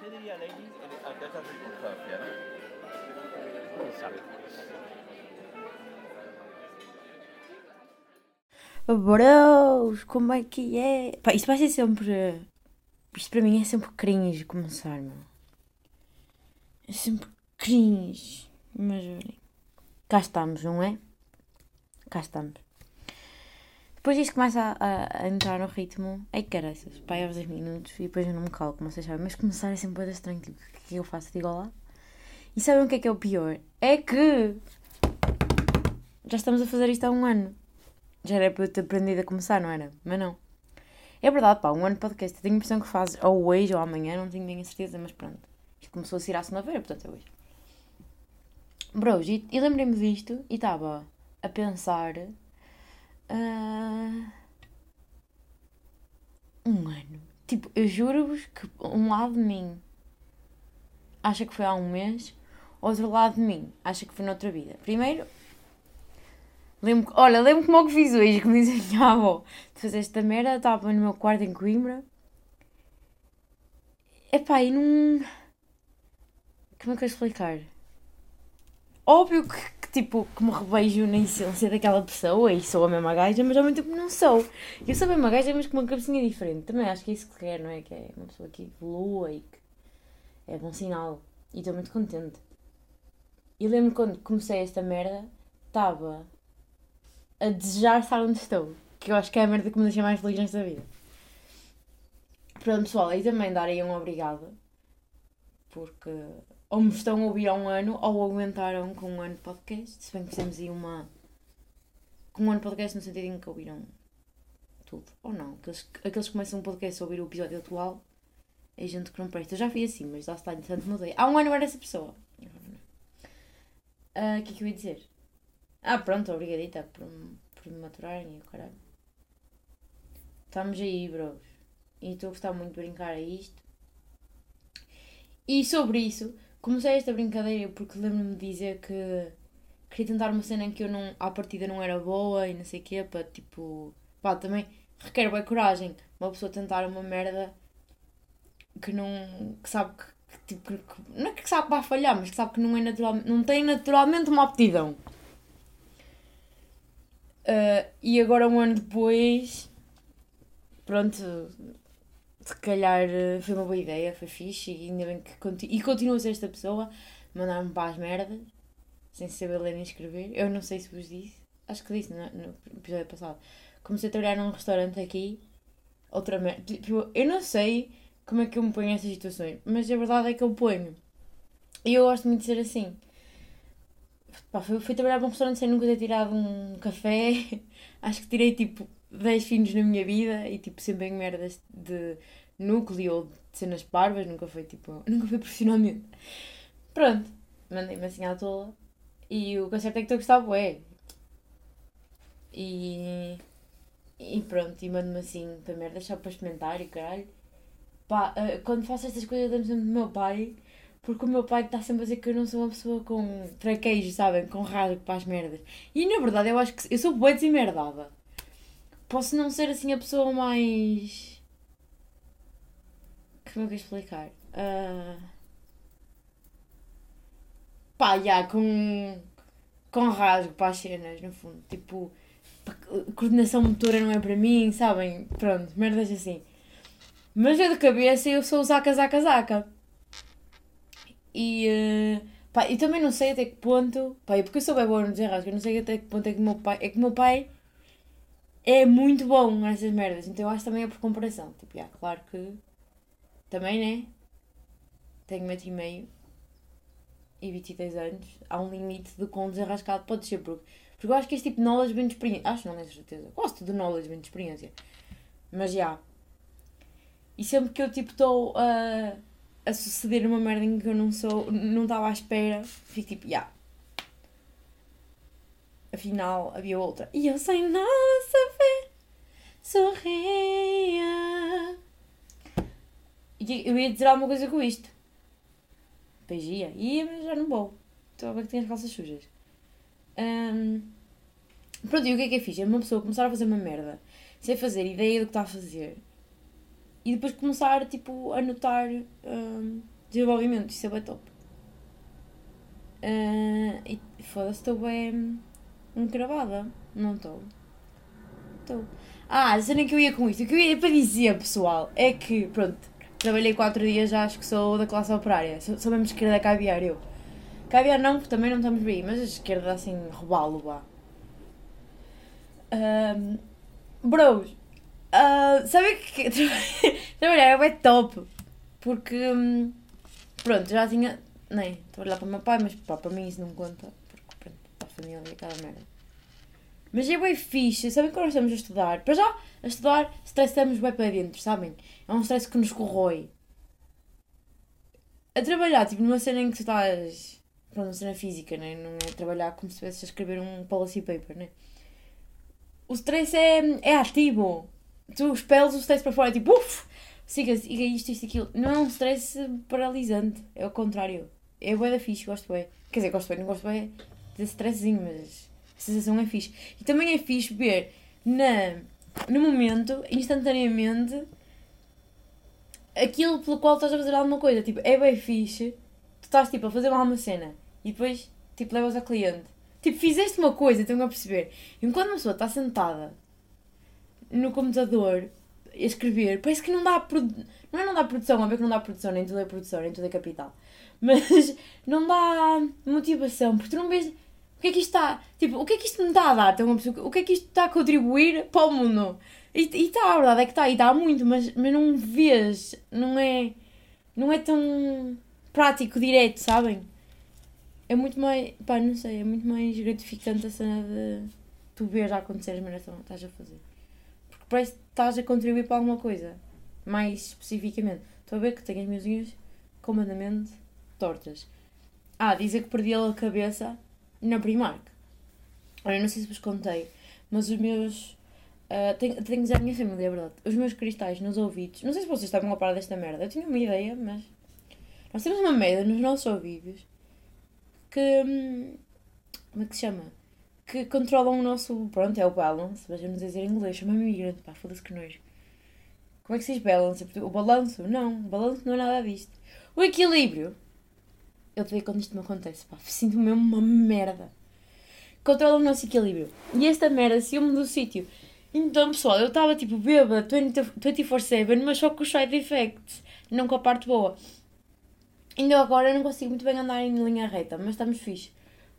¿Qué diría Lenny ante esta circunstancia? ¿no? Sabe? Bros, como é que é? Pá, isto vai ser sempre. Isto para mim é sempre cringe começar, meu. É sempre cringe. Mas olhem. Cá estamos, não é? Cá estamos. Depois isto começa a, a- entrar no ritmo. Ai caraças, pá, aos 10 minutos e depois eu não me calo, como vocês sabem. Mas começar é sempre coisa estranha. Tipo, o que é que eu faço? Digo lá. E sabem o que é que é o pior? É que. Já estamos a fazer isto há um ano. Já era para eu ter aprendido a começar, não era? Mas não. É verdade, pá, um ano de podcast. Tenho a impressão que fazes ou hoje ou amanhã, não tenho bem a certeza, mas pronto. Isto começou a ser à segunda-feira, portanto é hoje. Bros, e, e lembrei-me disto e estava a pensar. Ah, um ano. Tipo, eu juro-vos que um lado de mim acha que foi há um mês, outro lado de mim acha que foi noutra vida. Primeiro, Lembro, olha, lembro como é que fiz hoje, como diz a minha avó, de fazer esta merda, estava no meu quarto em Coimbra. Epá, e não... Como é que eu explicar? Óbvio que, que, tipo, que me revejo na essência daquela pessoa e sou a mesma gaja, mas ao mesmo tempo não sou. Eu sou a mesma gaja, mas com uma cabecinha diferente. Também acho que é isso que quero, não é? Que é uma pessoa que evolua e que é bom sinal. E estou muito contente. E lembro quando comecei esta merda, estava a desejar estar onde estou. Que eu acho que é a merda que me deixa mais feliz nesta vida. Pronto, pessoal, e também darei um obrigado. Porque ou me estão a ouvir há um ano ou aguentaram com um ano de podcast. Se bem que fizemos aí uma. Com um ano de podcast no sentido em que ouviram tudo. Ou não. Aqueles, aqueles que começam um podcast a ouvir o episódio atual. É gente que não presta. Eu já fui assim, mas lá está, entretanto mudei. Há um ano era essa pessoa. Ah, O que é que eu ia dizer? Ah, pronto, obrigadita por, por me maturarem e o caralho. Estamos aí, bros. E estou a gostar muito de brincar a isto. E sobre isso, comecei esta brincadeira porque lembro-me de dizer que queria tentar uma cena em que eu não, à partida não era boa e não sei o quê, para tipo. Pá, também requer bem coragem. Uma pessoa tentar uma merda que não. que sabe que. que, tipo, que- não é que sabe que vai falhar, mas que sabe que não, é natural, não tem naturalmente uma aptidão. Ah, e agora, um ano depois, pronto, se calhar eh, foi uma boa ideia, foi fixe, e ainda bem que conti e continua a ser esta pessoa, mandar-me para as merdas, sem saber ler nem escrever. Eu não sei se vos disse, acho que disse no, no episódio passado. Comecei a trabalhar num restaurante aqui, outra merda. Tipo, eu não sei como é que eu me ponho nessas situações, mas a verdade é que eu ponho. E eu gosto muito de ser assim. Pá, fui, fui trabalhar para um restaurante sem nunca ter tirado um café. Acho que tirei tipo 10 finos na minha vida e tipo sempre em merdas de núcleo ou de cenas parvas, nunca foi tipo. Nunca foi profissionalmente. Pronto, mandei-me assim à tola e o concerto é que estou a gostar, bué. E. E pronto, e mando-me assim para merda só para experimentar e caralho. Pá, eh, quando faço estas coisas, lembro sempre do meu pai. Porque o meu pai está sempre a dizer que eu não sou uma pessoa com traquejo, sabem? Com rasgo para as merdas. E na verdade eu acho que eu sou boa desemmerdada. Posso não ser assim a pessoa mais. Como é que eu explicar? Ah, Pá, já, com. Com rasgo para as cenas, no fundo. Tipo, coordenação motora não é para mim, sabem? Pronto, merdas assim. Mas eu de cabeça eu sou zaca, zaca, zaca. E, eh, pá, e também não sei até que ponto, pá, porque eu sou bem boa no desenrasco, eu não sei até que ponto é que o meu pai, é que meu pai é muito bom nessas merdas, então eu acho também é por comparação, tipo, já, claro que também, né, tenho metro e meio e 22 anos, há um limite de quão desenrascado pode ser, porque, porque eu acho que este tipo de knowledge vem de experiência, acho, não tenho certeza, gosto de knowledge vem de experiência, mas já, e sempre que eu, tipo, estou a a suceder uma merda em que eu não sou, não estava à espera, fico tipo, já. Afinal, havia outra. E eu sem nada saber, sorria. E eu ia dizer alguma coisa com isto. Pois ia, ia, mas já não vou. Estou a ver que tenho as calças sujas. Hum, Pronto, e o que é que é fixe? É uma pessoa começar a fazer uma merda, sem fazer ideia do que está a fazer. e depois começar tipo, a notar hum, desenvolvimento. Isso é bem top. Uh, e foda-se, estou bem encravada. Não estou. Estou. Ah, a cena que eu ia com isto, o que eu ia para dizer, pessoal, é que, pronto, trabalhei 4 dias, já acho que sou da classe operária. Sou, sou mesmo esquerda caviar, eu. Caviar não, porque também não estamos bem, mas a esquerda assim, robalo, vá. Um, bros, uh, que trabalhar é top, porque, um, pronto, já tinha, nem, trabalhar para o meu pai, mas pá, para mim isso não conta, porque, pronto, para a família aquela merda. Mas é bem fixe, sabem que nós estamos a estudar, para já, a estudar, stressamos bem para dentro, sabem? É um stress que nos corrói. A trabalhar, tipo, numa cena em que tu estás, pronto, uma cena física, né? não é trabalhar como se estivesse a escrever um policy paper, né? o stress é, é ativo. Tu expeles o stress para fora, tipo, uff, siga, siga isto, isto, aquilo. Não é um stress paralisante, é o contrário. É bué da fixe, gosto bem. Quer dizer, gosto bem, não gosto bem desse stressinho, mas a sensação é fixe. E também é fixe ver na, no momento, instantaneamente, aquilo pelo qual estás a fazer alguma coisa. Tipo, é bem fixe. Tu estás tipo a fazer uma cena e depois tipo levas ao cliente Tipo, fizeste uma coisa, estão a perceber? Enquanto uma pessoa está sentada no computador a escrever, parece que não dá. Produ... Não é não dá produção, a ver que não dá produção, nem tudo é produção, nem tudo é capital. Mas não dá motivação, porque tu não vês. Que é que isto está. Tipo, o que é que isto me está a dar? O que é que isto está a contribuir para o mundo? E está, a verdade é que está, e está muito, mas, mas não vês, não é. Não é tão prático, direto, sabem? é muito mais, pá, não sei, é muito mais gratificante a cena de tu ver já acontecer as merdas que estás a fazer. Porque parece que estás a contribuir para alguma coisa. Mais especificamente. Estou a ver que tenho as minhas unhas completamente tortas. Ah, dizer que perdi a cabeça na Primark. Olha, não sei se vos contei, mas os meus. Uh, tenho, que dizer à minha família, é verdade. Os meus cristais nos ouvidos. Não sei se vocês estavam a parar desta merda. Eu tinha uma ideia, mas. Nós temos uma merda nos nossos ouvidos que. Hum, como é que se chama? Que controlam o nosso. Pronto, é o balance, sei dizer em inglês, chama-me imigrante, pá, foda-se que nojo. Como é que se diz balance? O balanço? Não, o balanço não é nada disto. O equilíbrio. Eu digo quando isto me acontece, pá, sinto-me uma merda. Controla o nosso equilíbrio. E esta merda saiu-me do sítio. Então, pessoal, eu estava tipo bêbada 24-7, mas só com os side effects, não com a parte boa. Ainda agora eu não consigo muito bem andar em linha reta, mas estamos fixe.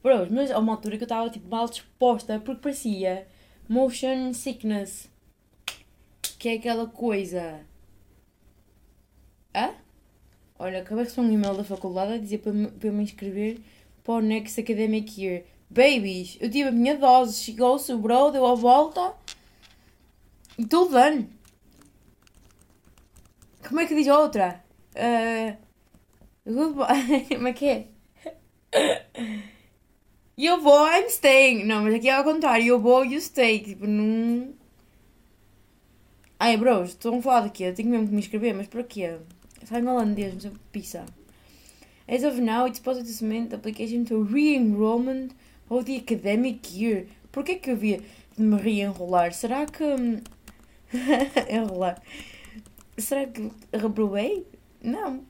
Bros, mas a uma altura que eu estava tipo mal disposta porque parecia motion sickness. Que é aquela coisa. Hã? Olha, acabei de receber um e-mail da faculdade a dizer para, para eu me inscrever para o Next Academic Year. Babies, eu tive a minha dose, chegou, sobrou, deu a volta e estou done. Como é que diz a outra? Uh, Goodbye. Como é que é? Eu vou, I'm staying. Não, mas aqui é ao contrário. Eu vou, you stay. Tipo, não. Ai, bros, estão a falar daqui. Eu tenho mesmo que me inscrever, mas para quê? Sai em holandês, não sei pizza. As of now, it's possible to submit the application to re-enrollment of the academic year. Porquê que eu via de me re-enrolar? Será que. Enrolar. Será que reprovei? Não.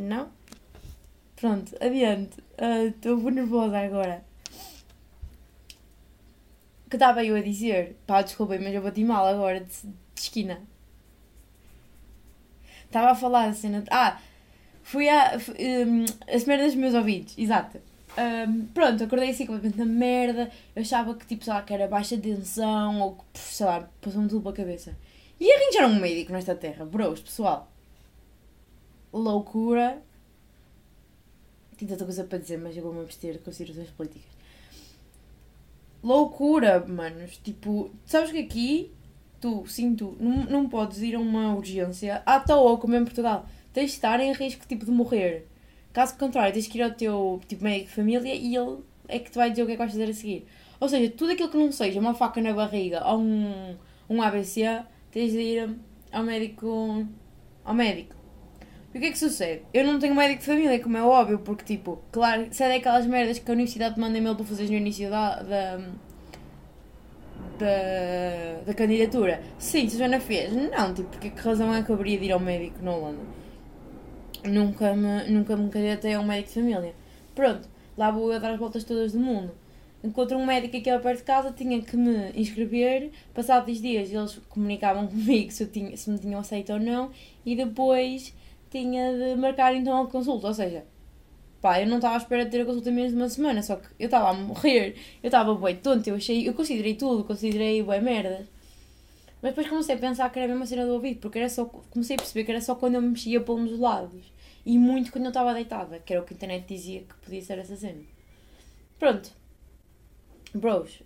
Não. Pronto, adiante. Estou uh, nervosa agora. O que estava eu a dizer? Pá, desculpem, mas eu bati mal agora, de, de esquina. Estava a falar a cena. Ah, fui a. Um, as merdas dos meus ouvidos, exato. Um, pronto, acordei assim completamente na merda. Eu achava que, tipo, sei lá, que era baixa tensão ou que, sei lá, passou-me tudo pela cabeça. E arranjaram um médico nesta terra, bros, pessoal. Loucura tenho tanta coisa para dizer, mas eu vou-me abster de considerações políticas. Loucura, manos. Tipo, sabes que aqui, tu, sim, tu, não, não podes ir a uma urgência à toa, como em Portugal. Tens de estar em risco, tipo, de morrer. Caso contrário, tens que ir ao teu, tipo, médico de família e ele é que te vai dizer o que é que vais fazer a seguir. Ou seja, tudo aquilo que não seja uma faca na barriga ou um, um ABC, tens de ir ao médico, ao médico. E o que é que sucede? Eu não tenho médico de família, como é óbvio, porque, tipo, claro, se é daquelas merdas que a universidade te manda e-mail para fazeres no início da, da, da, da candidatura. Sim, se Joana fez. Não, tipo, porque que razão é que eu haveria de ir ao médico na Holanda? Nunca me, nunca me candidatei a um médico de família. Pronto, lá vou eu dar as voltas todas do mundo. Encontro um médico aqui ao perto de casa, tinha que me inscrever. Passado 10 dias eles comunicavam comigo se, eu tinha, se me tinham aceito ou não. E depois tinha de marcar então a consulta. Ou seja, pá, eu não estava à espera de ter a consulta menos de uma semana. Só que eu estava a morrer. Eu estava bem tonto. Eu achei, eu considerei tudo, considerei bem merdas. Mas depois comecei a pensar que era a mesma cena do ouvido, porque era só, comecei a perceber que era só quando eu me mexia dos lados. E muito quando eu estava deitada, que era o que a internet dizia que podia ser essa cena. Pronto. Bros,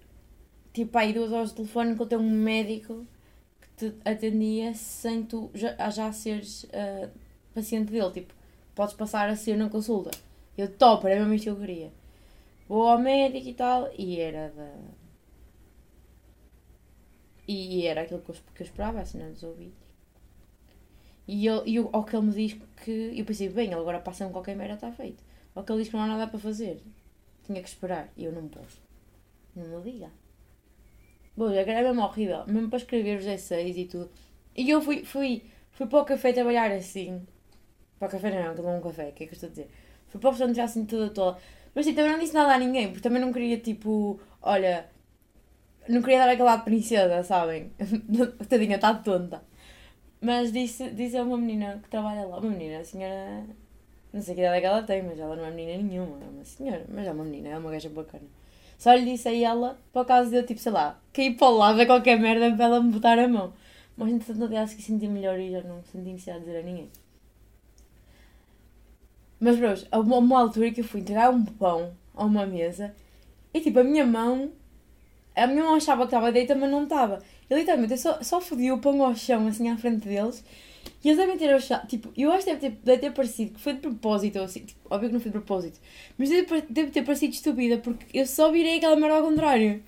tipo aí duas horas de telefone que eu tenho um médico que te atendia sem tu já, já seres uh, paciente dele. Tipo, podes passar a ser na consulta. Eu topo, era mesmo isto que eu queria. Vou ao médico e tal, e era da. E era aquilo que eu, que eu esperava, a cena dos ouvidos. E, eu, e ao que ele me diz que. Eu pensei, bem, ele agora passa-me qualquer merda, está feito. Ao que ele diz que não há nada para fazer. Tinha que esperar. E eu não posso. Não me liga. Bom, é mesmo horrível. Mesmo para escrever os essays e tudo. E eu fui, fui, fui para o café trabalhar assim. Para o café não, que não um café, o que é que eu estou a dizer? Fui para o restaurante já assim toda toda. Mas sim, também não disse nada a ninguém, porque também não queria tipo, olha, não queria dar aquela princesa, sabem? Tadinha, está tonta. Mas disse, disse a uma menina que trabalha lá, uma menina, a senhora, não sei que idade é que ela tem, mas ela não é menina nenhuma, é uma senhora, mas é uma menina, é uma gaja bacana. Só lhe disse a ela, por causa de eu, tipo, sei lá, cair para o lado a qualquer merda para ela me botar a mão. Mas entretanto, até acho que senti melhor e já não senti necessidade de dizer a ninguém. Mas pronto, a uma, uma altura que eu fui entregar um pão a uma mesa e tipo, a minha mão, a minha mão achava que estava deita, mas não estava. E literalmente eu só, só fodi o pão ao chão, assim, à frente deles. E eles devem ter achado, tipo, eu acho que deve ter, deve ter parecido que foi de propósito, ou assim, tipo, óbvio que não foi de propósito, mas deve, deve ter parecido estúpida porque eu só virei aquela merda ao contrário.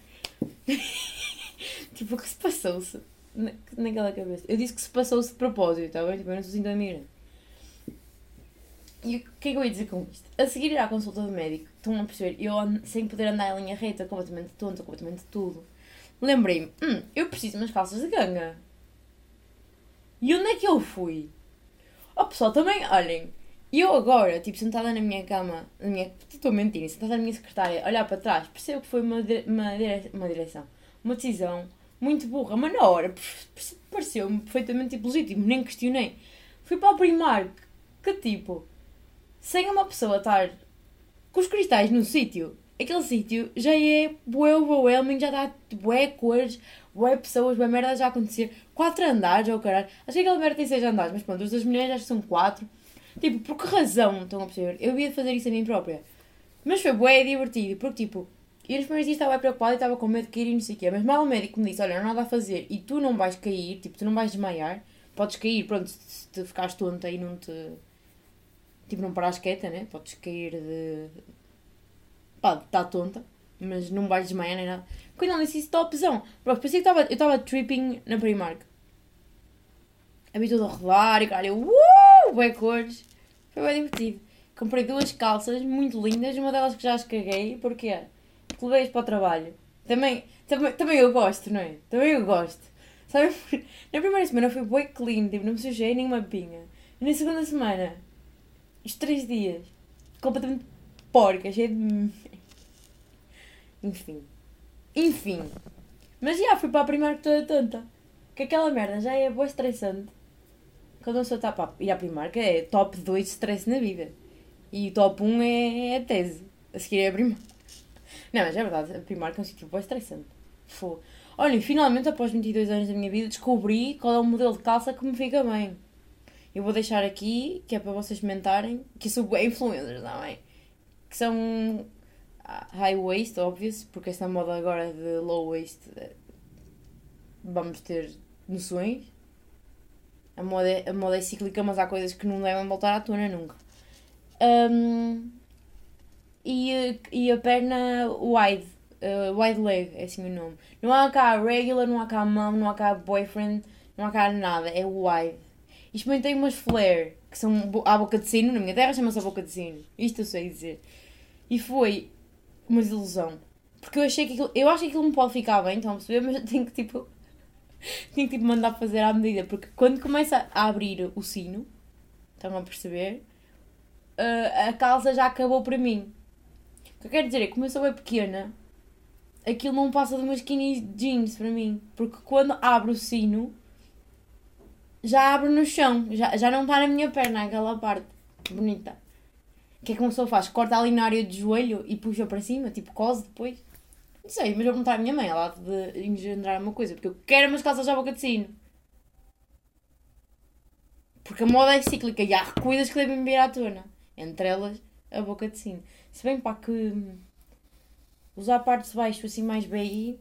tipo, o que se passou-se na, naquela cabeça? Eu disse que se passou-se de propósito, tá bem? Tipo, eu não sou assim tão. E o que é que eu ia dizer com isto? A seguir ir à consulta do médico, estão a perceber, eu sem poder andar em linha reta, completamente tonta, completamente tudo. Lembrei-me, hum, eu preciso de umas calças de ganga. E onde é que eu fui? Oh pessoal, também, olhem, eu agora, tipo, sentada na minha cama, na minha, estou a mentir, sentada na minha secretária, olhar para trás, percebo que foi uma, uma, dire, uma direção, uma decisão muito burra, mas na hora pareceu-me perfeitamente tipo, legítimo, nem questionei. Fui para o Primark, que tipo, sem uma pessoa estar com os cristais no sítio, aquele sítio já é bué overwhelming, já dá bué cores, bué pessoas, bué merda já acontecer. Quatro andares, ou oh, caralho. Acho que aquela merda tem seis andares, mas pronto, os das mulheres acho que são quatro. Tipo, por que razão estão a perceber? Eu ia fazer isso a mim própria. Mas foi bué divertido, porque tipo, eu nos primeiros dias estava preocupada e estava com medo de cair e não sei o quê. Mas mal o médico me disse, olha, não há nada a fazer e tu não vais cair, tipo, tu não vais desmaiar. Podes cair, pronto, se te ficares tonta e não te... Tipo, não paras quieta, né? Podes cair de pá, está tonta, mas não vais desmaiar nem nada. Disse isso, topzão. Pronto, pensei que estava, eu estava tripping na Primark. A mim tudo a rolar e cara, eu, uh, bem cores. Foi bem divertido. Comprei duas calças muito lindas, uma delas que já as caguei, porque Porque levei para o trabalho. Também, também, também eu gosto, não é? Também eu gosto. Sabe? Na primeira semana foi bem clean, tipo, não me sujei nenhuma pinha. E na segunda semana, os três dias, completamente porca, cheia de enfim. Enfim. Mas já, fui para a Primark toda tonta. Que aquela merda já é boa estressante. Quando a pessoa está para à Primark é top 2 de stress na vida. E top 1 é, é a tese. A seguir é a Primark. Não, mas é verdade, a Primark é um sítio boa estressante. Fô. Olha, finalmente após 22 anos da minha vida descobri qual é o modelo de calça que me fica bem. Eu vou deixar aqui, que é para vocês comentarem, que sou bem influencer, não é? Que são high waist, óbvio, porque esta moda agora de low waist eh, vamos ter noções. A moda, é, a moda é cíclica, mas há coisas que não devem voltar à tona nunca. Um, e, e a perna wide, uh, wide leg, é assim o nome. Não há cá regular, não há cá mom, não há cá boyfriend, não há cá nada, é wide. E experimentei umas flare, que são à boca de sino, na minha terra chama-se a boca de sino. Isto eu sei dizer. E foi uma desilusão. Porque eu achei que aquilo, eu acho que aquilo me pode ficar bem, estão a perceber? Mas eu tenho que tipo. tenho que tipo mandar fazer à medida. Porque quando começa a abrir o sino, estão a perceber? Uh, a calça já acabou para mim. O que eu quero dizer é que como eu sou bem pequena, aquilo não passa de uma skinny jeans para mim. Porque quando abre o sino, já abre no chão. Já, já não está na minha perna aquela parte bonita. O que é que uma pessoa faz? Corta ali na área de joelho e puxa para cima, tipo cose depois. Não sei, mas vou perguntar à minha mãe, ela de engendrar uma coisa, porque eu quero umas calças à boca de sino. Porque a moda é cíclica e há coisas que devem vir à tona. Entre elas, a boca de sino. Se bem pá que usar partes de baixo assim mais BI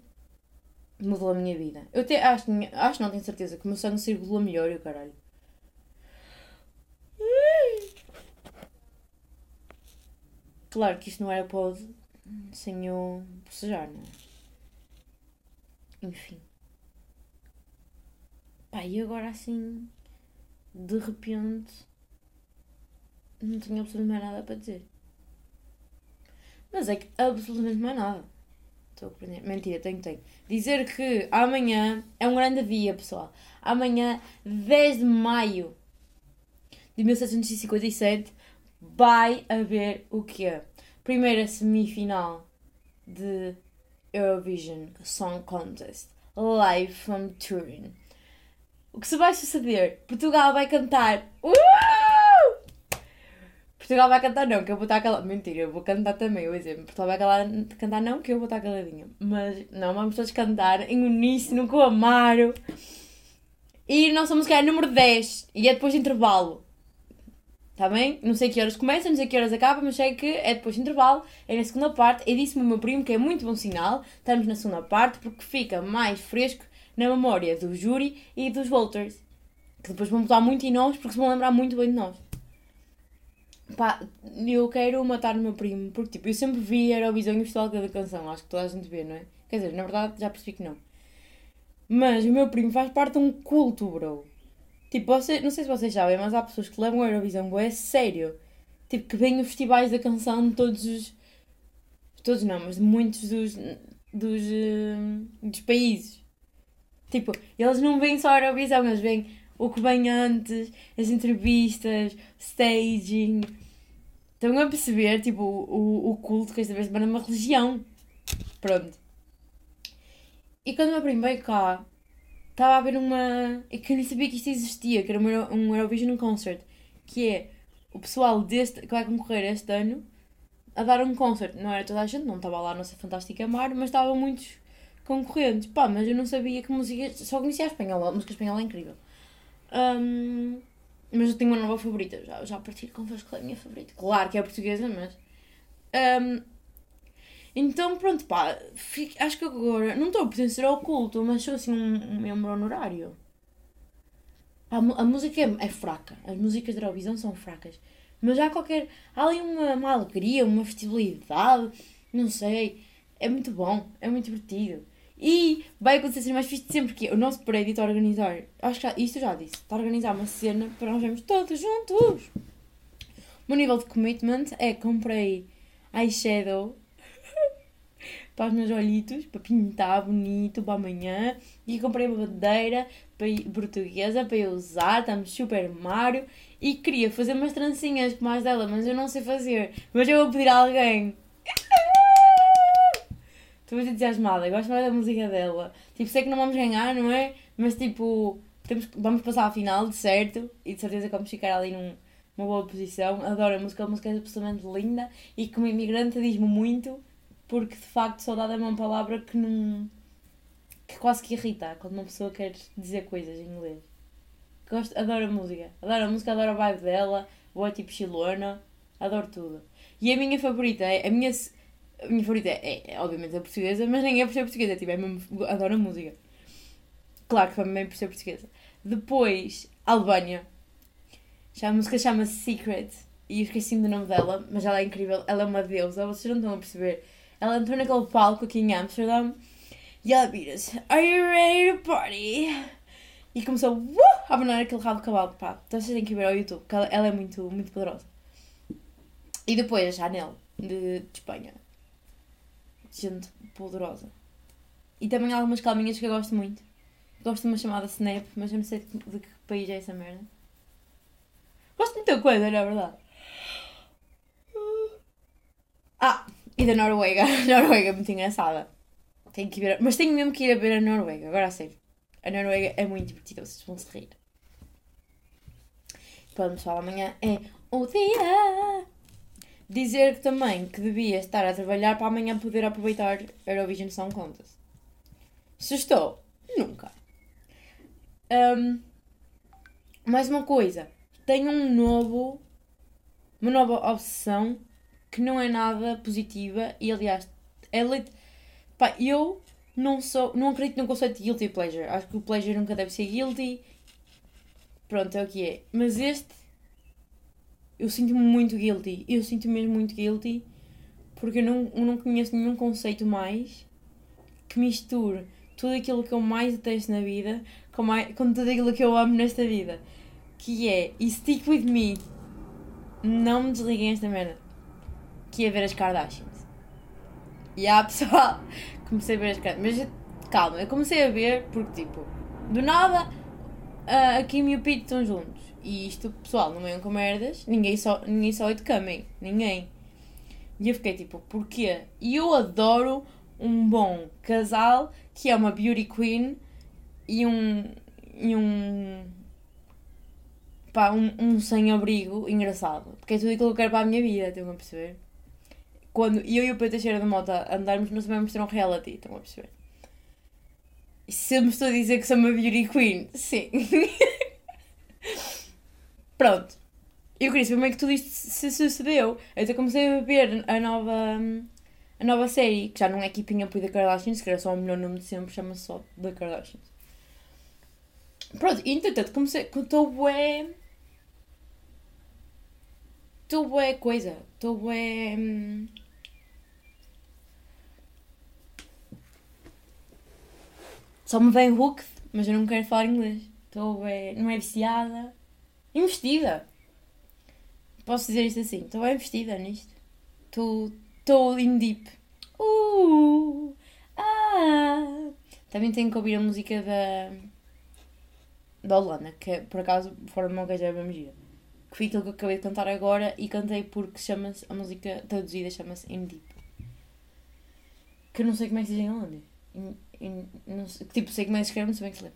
mudou a minha vida. Eu te, acho, acho, não tenho certeza, que o meu sangue circula melhor e o caralho. Claro que isto não era pode sem eu bocejar, não é? Enfim. Pá, e agora assim, de repente, não tenho absolutamente nada para dizer. Mas é que absolutamente mais nada. Estou a aprender. Mentira, tenho, tenho. Dizer que amanhã é um grande dia, pessoal. Amanhã, 10 de maio de 1757, vai haver o quê? Primeira semifinal de Eurovision Song Contest live from Turin. O que se vai suceder? Portugal vai cantar. Uh! Portugal vai cantar não, que eu vou estar calada. Mentira, eu vou cantar também, o exemplo. Portugal vai calar, cantar não, que eu vou estar caladinha. Mas não, vamos todos cantar em uníssono com o Amaro. E nossa música é número 10 e é depois de intervalo. Está bem? Não sei que horas começa, não sei que horas acaba, mas sei que é depois de intervalo, é na segunda parte. E disse-me o meu primo que é muito bom sinal, estamos na segunda parte, porque fica mais fresco na memória do júri e dos voters. Que depois vão votar muito em nós, porque se vão lembrar muito bem de nós. Pá, eu quero matar o meu primo, porque tipo, eu sempre vi Eurovisão e o Festival da Canção, acho que toda a gente vê, não é? Quer dizer, na verdade já percebi que não. Mas o meu primo faz parte de um culto, bro. Tipo, você, não sei se vocês sabem, mas há pessoas que levam a Eurovisão, é sério. Tipo, que vêm os festivais da canção de todos os. Todos não, mas de muitos dos. dos, uh, dos países. Tipo, eles não vêm só a Eurovisão, eles vêm o que vem antes, as entrevistas, staging. Estão a perceber, tipo, o, o culto que esta vez é uma religião. Pronto. E quando primo veio cá, estava a ver uma. É que eu nem sabia que isto existia, que era um Eurovision Concert. Que é o pessoal deste, que vai concorrer este ano a dar um concert. Não era toda a gente, não estava lá a nossa fantástica mar, mas estavam muitos concorrentes. Pá, mas eu não sabia que música. Só conhecia a espanhola. A música espanhola é incrível. Um, mas eu tenho uma nova favorita. Já, já partilho convosco que é a minha favorita. Claro que é a portuguesa, mas. Um, então, pronto, pá, fico, acho que agora não estou a pertencer ao culto, mas sou assim um, um membro honorário. A, a música é, é, fraca, as músicas da Eurovisão são fracas, mas há qualquer. Há ali uma, uma alegria, uma festividade, não sei, é muito bom, é muito divertido. E vai acontecer assim mais fixe de sempre, que o nosso prédio está a organizar, acho que já, isto eu já disse, está a organizar uma cena para nós vermos todos juntos. O meu nível de commitment é comprei eyeshadow para os meus olhitos, para pintar bonito para amanhã. E comprei uma bandeira portuguesa para eu usar, estamos super Mario. E queria fazer umas trancinhas como as dela, mas eu não sei fazer. Mas eu vou pedir a alguém. Estou muito entusiasmada, gosto mais da música dela. Tipo, sei que não vamos ganhar, não é? Mas tipo, temos, vamos passar a final, de certo. E de certeza que vamos ficar ali num, numa boa posição. Adoro a música, a música é absolutamente linda. E como imigrante diz-me muito porque de facto saudade é uma palavra que não. que quase que irrita quando uma pessoa quer dizer coisas em inglês. Gosto, adoro a música, adoro a música, adoro a vibe dela, boa tipo chilona, adoro tudo. E a minha favorita é. A minha, a minha favorita é, é, obviamente a portuguesa, mas nem é por ser portuguesa, tipo, é mesmo, adoro a música. Claro que também por ser portuguesa. Depois, Albânia. Já a música chama-se Secret e eu esqueci-me do nome dela, mas ela é incrível, ela é uma deusa, vocês não estão a perceber ela entrou naquele palco aqui em Amsterdam e ela vira-se: Are you ready to party? E começou uh, a abanar aquele rabo de cavalo. Pá, então vocês têm que ver ao YouTube, porque ela, ela, é muito, muito poderosa. E depois a Chanel, de, de Espanha. Gente poderosa. E também há algumas calminhas que eu gosto muito. Gosto de uma chamada Snap, mas eu não sei de que, país é essa merda. Gosto de muita coisa, não é verdade? Ah, e da Noruega. A Noruega é muito engraçada. Tenho que ver, mas tenho mesmo que ir a ver a Noruega, agora a sério. A Noruega é muito divertida, vocês vão se rir. Pronto, pessoal, amanhã é o dia. Dizer também que devia estar a trabalhar para amanhã poder aproveitar Eurovision Song Contest. Se estou, nunca. Um, mais uma coisa, tenho um novo, uma nova obsessão que não é nada positiva e aliás, é lit... Pá, eu não sou, não acredito no conceito de guilty pleasure. Acho que o pleasure nunca deve ser guilty. Pronto, é o que é. Mas este eu sinto-me muito guilty. Eu sinto -me mesmo muito guilty porque eu não, eu não conheço nenhum conceito mais que misture tudo aquilo que eu mais detesto na vida com, mais, com tudo aquilo que eu amo nesta vida. Que é, e stick with me, não me desliguem esta merda, que é ver as Kardashians. E há pessoal, comecei a ver as Kardashians, mas calma, eu comecei a ver porque tipo, do nada, a Kim e o Pete estão juntos. E isto, pessoal, não venham com merdas, ninguém só, ninguém só é de ninguém. E eu fiquei tipo, porquê? E eu adoro um bom casal que é uma beauty queen e um. e um. pá, um, um sem-abrigo engraçado. Porque é tudo aquilo que eu quero para a minha vida, estão a perceber? Quando eu e o Pedro da Mota andarmos, nós vamos ter um reality, estão a perceber? E se eu me estou a dizer que sou uma beauty queen, sim. Pronto. Eu queria saber como é que tudo isto se sucedeu. Eu até comecei a ver a nova, a nova série, que já não é Keeping Up with the Kardashians, que era só o melhor nome de sempre, chama-se só The Kardashians. Pronto, e entretanto comecei. Estou bué. Estou bué coisa. Estou bué. Hum... Só me vem hooked, mas eu não quero falar inglês. Estou bué. Não é viciada investida. Posso dizer isto assim? Estou bem investida nisto. Estou in deep. Uh, ah. Também tenho que ouvir a música da. da Holanda, que é, por acaso, fora de uma gaja é bem gira. Que foi aquilo que eu acabei de cantar agora e cantei porque chama-se. a música traduzida chama-se In Deep. Que eu não sei como é que se diz em holandês. In, in, não sei, tipo, sei como é que se escreve, não sei bem que se lê.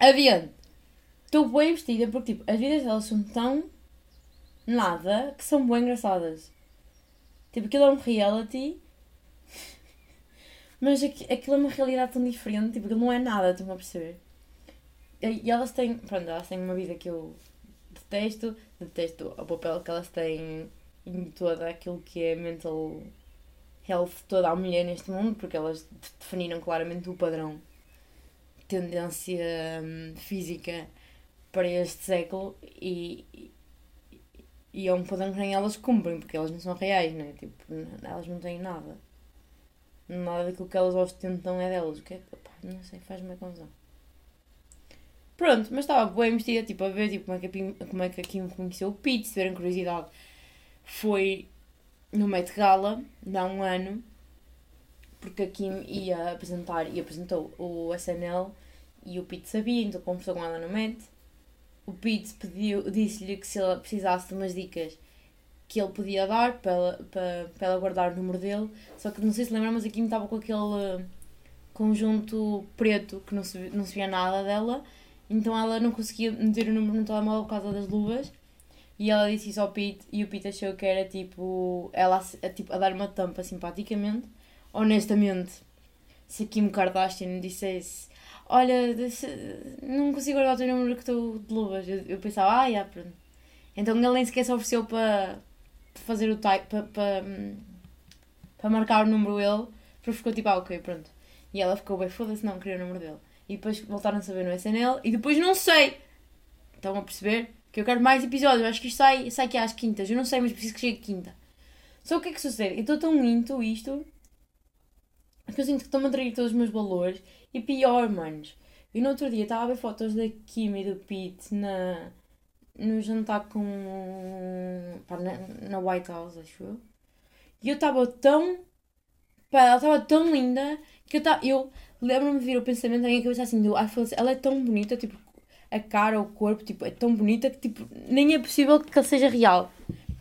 Adiante! Estou bem vestida porque, tipo, as vidas delas são tão nada que são bem engraçadas. Tipo, aquilo é um reality, mas aquilo é uma realidade tão diferente, tipo, aquilo não é nada, estão a perceber? E elas têm, pronto, elas têm uma vida que eu detesto, detesto o papel que elas têm em todo aquilo que é mental health toda a mulher neste mundo, porque elas definiram claramente o padrão tendência hum, física para este século e, e, é um padrão que nem elas cumprem, porque elas não são reais, né? Tipo, elas não têm nada. Nada daquilo que elas ostentam é delas. O que é que. Não sei, faz-me confusão. Pronto, mas estava bem vestida, tipo, a ver tipo, como, é que a Kim, como é que a Kim conheceu o Pete, se tiverem curiosidade. Foi no Met Gala, há um ano, porque a Kim ia apresentar e apresentou o SNL e o Pete sabia, então conversou com ela no Met o Pete pediu, disse-lhe que se ela precisasse de umas dicas que ele podia dar para para, para ela guardar o número dele. Só que não sei se lembram, mas aqui estava com aquele uh, conjunto preto que não se, não se via nada dela. Então ela não conseguia meter o número no telemóvel por causa das luvas. E ela disse isso ao Pete e o Pete achou que era tipo ela a, tipo, a dar uma tampa simpaticamente. Honestamente, se a Kim Kardashian dissesse olha, deixa, não consigo guardar o teu número que estou de luvas. Eu, eu pensava, ah, já, pronto. Então ele nem sequer se ofereceu para fazer o type, para, para, marcar o número ele, porque ficou tipo, ah, ok, pronto. E ela ficou bem, foda-se, não, queria o número dele. E depois voltaram a saber no SNL, e depois não sei. Estão a perceber? Que eu quero mais episódios, acho que isto sai, sai aqui às quintas, eu não sei, mas preciso que chegue quinta. Só o que é que sucede? Eu estou tão into isto que eu sinto que estão-me a atrair todos os meus valores e pior, manos. E no outro dia estava a ver fotos da Kim e do Pete na, no jantar com. Pá, na, na White House, acho eu. E eu estava tão Pá, ela estava tão linda que eu, eu lembro-me de vir o pensamento na minha cabeça assim, do, ela é tão bonita, tipo, a cara, o corpo, tipo, é tão bonita que, tipo, nem é possível que ela seja real.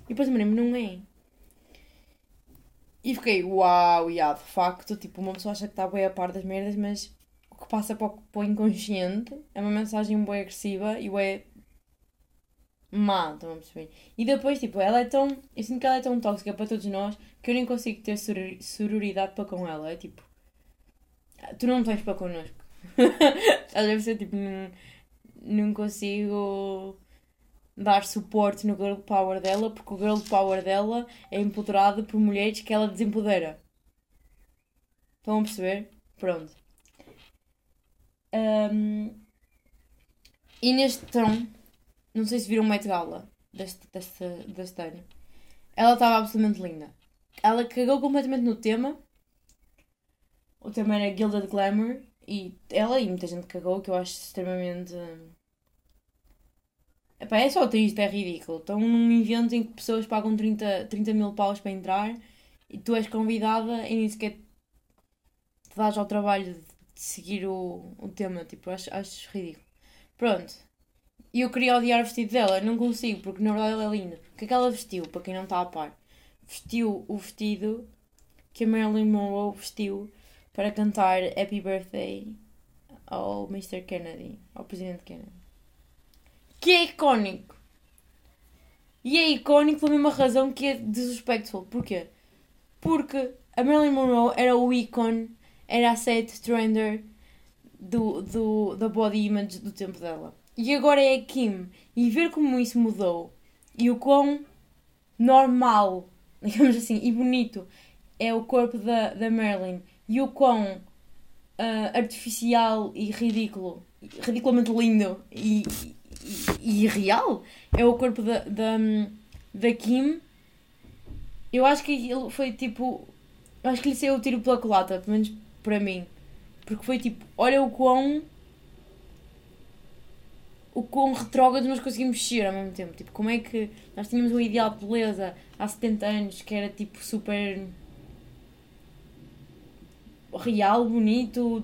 E depois me lembro, não é. E fiquei, uau, yeah, de facto, tipo, uma pessoa acha que está bem a par das merdas, mas o que passa para o, inconsciente é uma mensagem bem agressiva e é má, estão a perceber? E depois, tipo, ela é tão. Eu sinto que ela é tão tóxica para todos nós que eu nem consigo ter soror- sororidade para com ela. É tipo. Tu não tens para connosco. Ela deve ser tipo. Não, não consigo dar suporte no girl power dela porque o girl power dela é empoderado por mulheres que ela desempodera. Estão a perceber? Pronto. Ahm, e neste tom, não sei se viram o Met Gala deste, deste, deste ano. Ela estava absolutamente linda. Ela cagou completamente no tema. O tema era Gilded Glamour. E ela e muita gente cagou, que eu acho extremamente. Epá, é só triste, é ridículo. Estão num evento em que pessoas pagam 30, 30 mil paus para entrar e tu és convidada e nem sequer te dás ao trabalho de seguir o, o tema. Tipo, acho, acho ridículo. Pronto. E eu queria odiar o vestido dela, não consigo, porque na verdade ela é linda. O que é que ela vestiu, para quem não está a par? Vestiu o vestido que a Marilyn Monroe vestiu para cantar Happy Birthday ao Mr. Kennedy, ao Presidente Kennedy. Que é icónico! E é icónico pela mesma razão que é disrespectful. Porquê? Porque a Marilyn Monroe era o ícone, era a set trender do, do, da body image do tempo dela. E agora é a Kim. E ver como isso mudou e o quão normal, digamos assim, e bonito é o corpo da, da Marilyn e o quão ah, artificial e ridículo, ridiculamente lindo e, e, e real é o corpo da, da, da Kim. Eu acho que ele foi tipo. Eu acho que lhe saiu o tiro pela culata, pelo menos para mim. Porque foi tipo, olha o quão. O quão retrógrado nós conseguimos mexer ao mesmo tempo. Tipo, como é que nós tínhamos um ideal de beleza há 70 anos que era tipo super. real, bonito,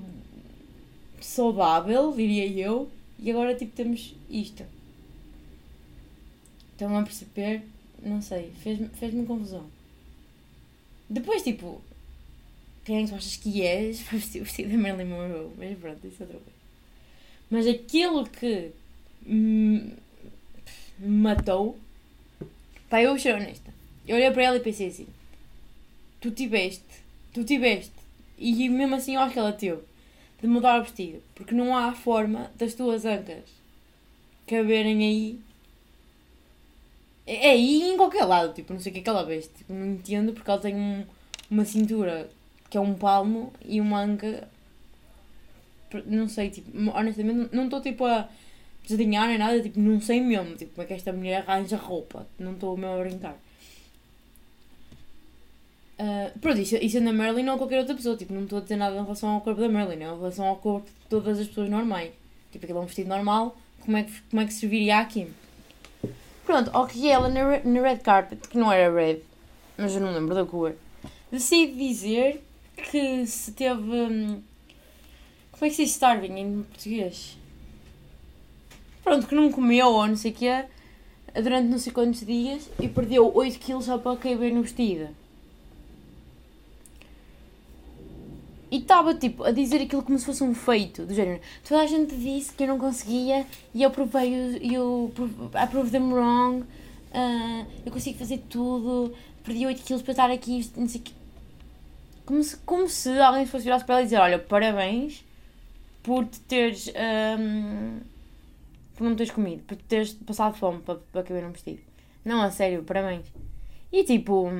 saudável, diria eu. E agora tipo temos isto. Estão a perceber? Não sei, fez-me fez confusão. Depois, tipo, quem é tu achas que és para vestir vestido da Marilyn Monroe? Mas pronto, isso é outra coisa. Mas aquilo que me matou, pá, eu ser honesta. Eu olhei para ela e pensei assim: tu tiveste, tu tiveste, e mesmo assim eu acho que ela teve, de mudar o vestido, porque não há forma das tuas ancas caberem aí. É aí em qualquer lado, tipo, não sei o que é que ela veste, tipo, não entendo porque ela tem um- uma cintura que é um palmo e uma anca. Não sei, tipo, honestamente, não estou tipo a desdenhar nem nada, tipo, não sei mesmo, tipo, como é que esta mulher arranja roupa, não estou mesmo a brincar. Ah, pronto, isso, isso é na Marilyn ou qualquer outra pessoa, tipo, não estou a dizer nada em relação ao corpo da Marilyn, é em relação ao corpo de todas as pessoas normais. Tipo, aquilo é um vestido normal, como é que, como é que serviria aqui? Pronto, ok, ela na, na red carpet, que não era red, mas eu não lembro da cor, decide dizer que se teve. hum, como é que se diz starving em português? Pronto, que não comeu ou não sei o quê durante não sei quantos dias e perdeu 8 kg só para caber no vestido. E estava tipo a dizer aquilo como se fosse um feito, do género. Toda a gente disse que eu não conseguia e eu provei, eu I proved them wrong, ah, eu consigo fazer tudo, perdi 8 kg para estar aqui, não sei o quê. Como se, como se alguém fosse virar para ela e dizer: Olha, parabéns por te teres. ahm, por não teres comido, por te teres passado fome para, para num vestido. Não, a sério, parabéns. E tipo.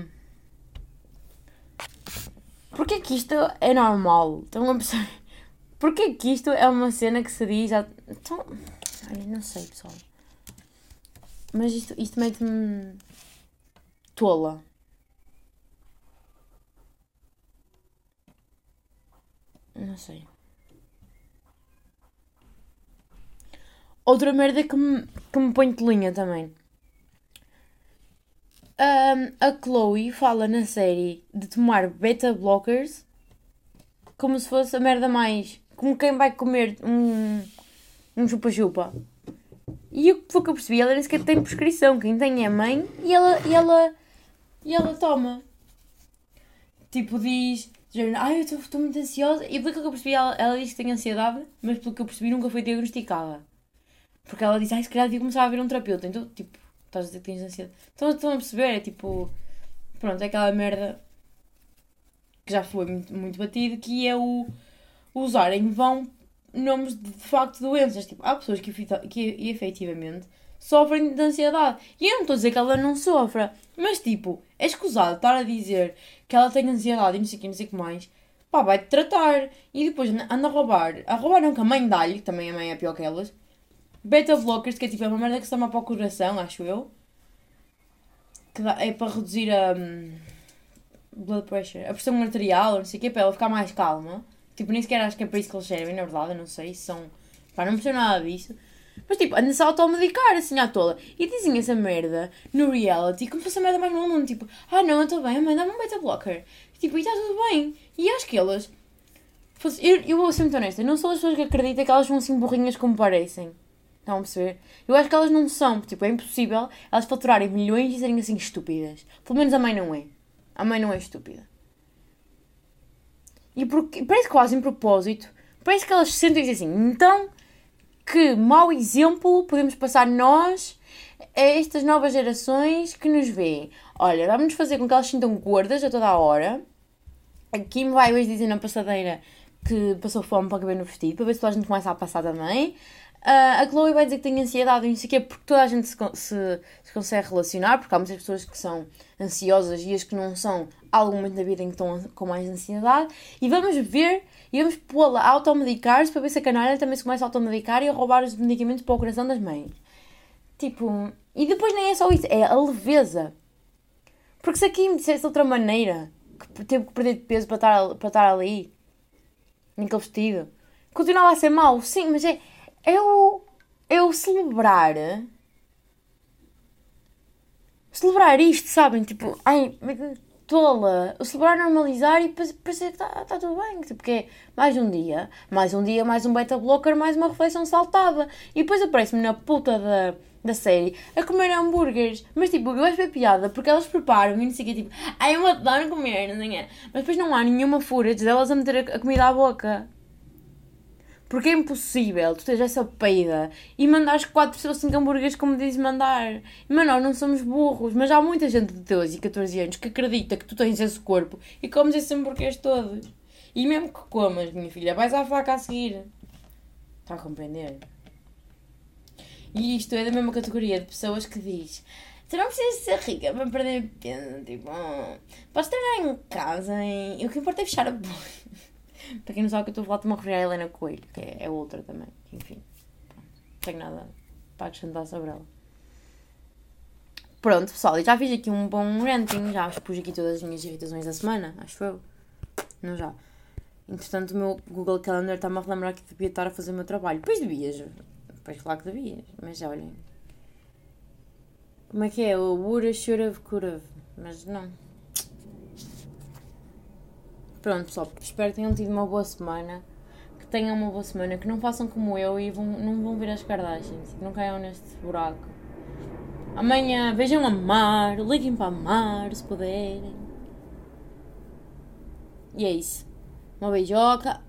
Porquê que isto é normal? Estão a? Porquê que isto é uma cena que se diz. Então... Ai, não sei, pessoal. Mas isto, isto mete-me. tola. Não sei. Outra merda que me, que me põe de linha também. Um, a Chloe fala na série de tomar beta blockers como se fosse a merda mais. Como quem vai comer um, um chupa-chupa. E o que foi que eu percebi? Ela nem sequer tem prescrição. Quem tem é a mãe e ela, e ela, e ela toma. Tipo, diz. Ai, eu estou muito ansiosa. E pelo que eu percebi, ela, ela diz que tem ansiedade, mas pelo que eu percebi, nunca foi diagnosticada. Porque ela diz, ai, se calhar devia começar a ver um terapeuta. Então, tipo, estás a dizer que tens ansiedade. Então, estão a perceber? É tipo. Pronto, é aquela merda que já foi muito, muito batido, que é o usar em vão nomes de, de facto doenças. Tipo, há pessoas que, que efetivamente sofrem de ansiedade. E eu não estou a dizer que ela não sofra, mas tipo, é escusado estar a dizer que ela tem ansiedade e não sei o que, não sei o que mais. Pá, vai-te tratar. E depois anda a roubar. A roubar não, que a mãe dá-lhe, que também a mãe é pior que elas. Beta blockers, que é tipo é uma merda que se toma para o coração, acho eu. Que dá, é para reduzir a. Um, blood pressure, a pressão arterial, não sei o que, para ela ficar mais calma. Tipo, nem sequer acho que é para isso que eles servem, na verdade, eu não sei se são. Pá, não percebo nada disso. Mas tipo, anda-se a automedicar assim à tola. E dizem essa merda no reality como se fosse a merda mais no mundo. Tipo, ah não, eu estou bem, mãe, dá-me um beta blocker. Tipo, e está tudo bem. E acho que elas. Eu, eu vou ser muito honesta, não sou as pessoas que acreditam que elas são assim burrinhas como parecem. Estão a perceber? Eu acho que elas não são, tipo, é impossível elas faturarem milhões e serem assim estúpidas. Pelo menos a mãe não é. A mãe não é estúpida. E porque, parece quase em propósito, parece que elas se sentem assim, então que mau exemplo podemos passar nós a estas novas gerações que nos veem. Olha, vamos fazer com que elas se sintam gordas a toda a hora. Aqui me vai hoje dizer na passadeira que passou fome para caber no vestido, para ver se toda a gente começa a passar também. Uh, a Chloe vai dizer que tem ansiedade e não sei o quê, porque toda a gente se, se, se, consegue relacionar, porque há muitas pessoas que são ansiosas e as que não são, há algum momento da vida em que estão com mais ansiedade. E vamos ver e vamos pô-la a automedicar-se para ver se a canalha também se começa a automedicar e a roubar os medicamentos para o coração das mães. Tipo, e depois nem é só isso, é a leveza. Porque se aqui me dissesse de outra maneira, que teve que perder de peso para estar, para estar ali, naquele vestido, continuava a ser mau, sim, mas é eu, eu celebrar. Celebrar isto, sabem? Tipo, ai, tola. O celebrar, normalizar e parecer que está tá tudo bem. Tipo, porque é mais um dia, mais um dia, mais um beta blocker, mais uma refeição saltada. E depois aparece-me na puta da, da série a comer hambúrgueres. Mas tipo, eu acho bem piada porque elas preparam e não sei o que, tipo, ai, eu adoro comer, não quê. Mas depois não há nenhuma fúria delas a meter a comida à boca. Porque é impossível tu teres essa peida e mandares 4 ou 5 hambúrgueres como diz mandar. Mas nós não somos burros, mas há muita gente de 12 e 14 anos que acredita que tu tens esse corpo e comes esses hambúrgueres todos. E mesmo que comas, minha filha, vais à faca a seguir. Está a compreender? E isto é da mesma categoria de pessoas que diz Tu não precisas ser rica para perder peso. Tipo, podes treinar em casa e o que importa é fechar a boca. Para quem não sabe que eu estou a falar, de uma a à Helena Coelho, que é, é outra também. Enfim, não tenho nada para acrescentar sobre ela. Pronto, pessoal, já fiz aqui um bom ranking, já expus aqui todas as minhas irritações da semana, acho eu. Não já. Entretanto, o meu Google Calendar está-me a relembrar que devia estar a fazer o meu trabalho. Pois devias. Pois claro que devias. Mas olhem. Como é que é? O woulda, shoulda, coulda. Mas não. Pronto, pessoal, espero que tenham tido uma boa semana. Que tenham uma boa semana, que não façam como eu e vão, não vão ver as Kardashians, que não caiam neste buraco. Amanhã vejam a mar, liguem para a mar se puderem. E é isso. Uma beijoca.